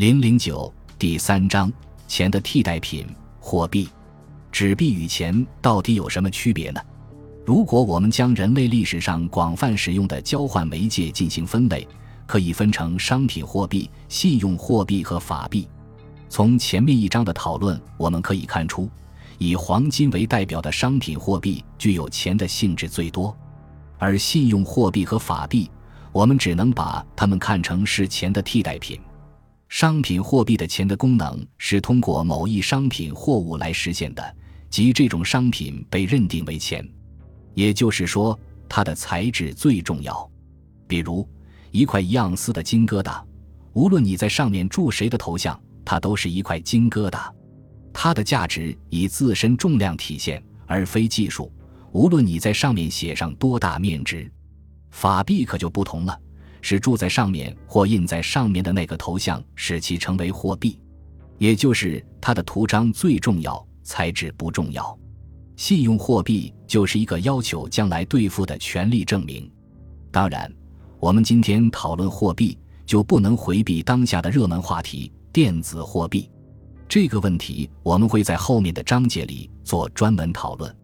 零零九第三章：钱的替代品——货币。纸币与钱到底有什么区别呢？如果我们将人类历史上广泛使用的交换媒介进行分类，可以分成商品货币、信用货币和法币。从前面一章的讨论，我们可以看出，以黄金为代表的商品货币具有钱的性质最多，而信用货币和法币，我们只能把它们看成是钱的替代品。商品货币的钱的功能是通过某一商品货物来实现的，即这种商品被认定为钱，也就是说，它的材质最重要。比如，一块一盎司的金疙瘩，无论你在上面铸谁的头像。它都是一块金疙瘩，它的价值以自身重量体现，而非技术。无论你在上面写上多大面值，法币可就不同了，是住在上面或印在上面的那个头像使其成为货币，也就是它的图章最重要，材质不重要。信用货币就是一个要求将来兑付的权利证明。当然，我们今天讨论货币，就不能回避当下的热门话题。电子货币这个问题，我们会在后面的章节里做专门讨论。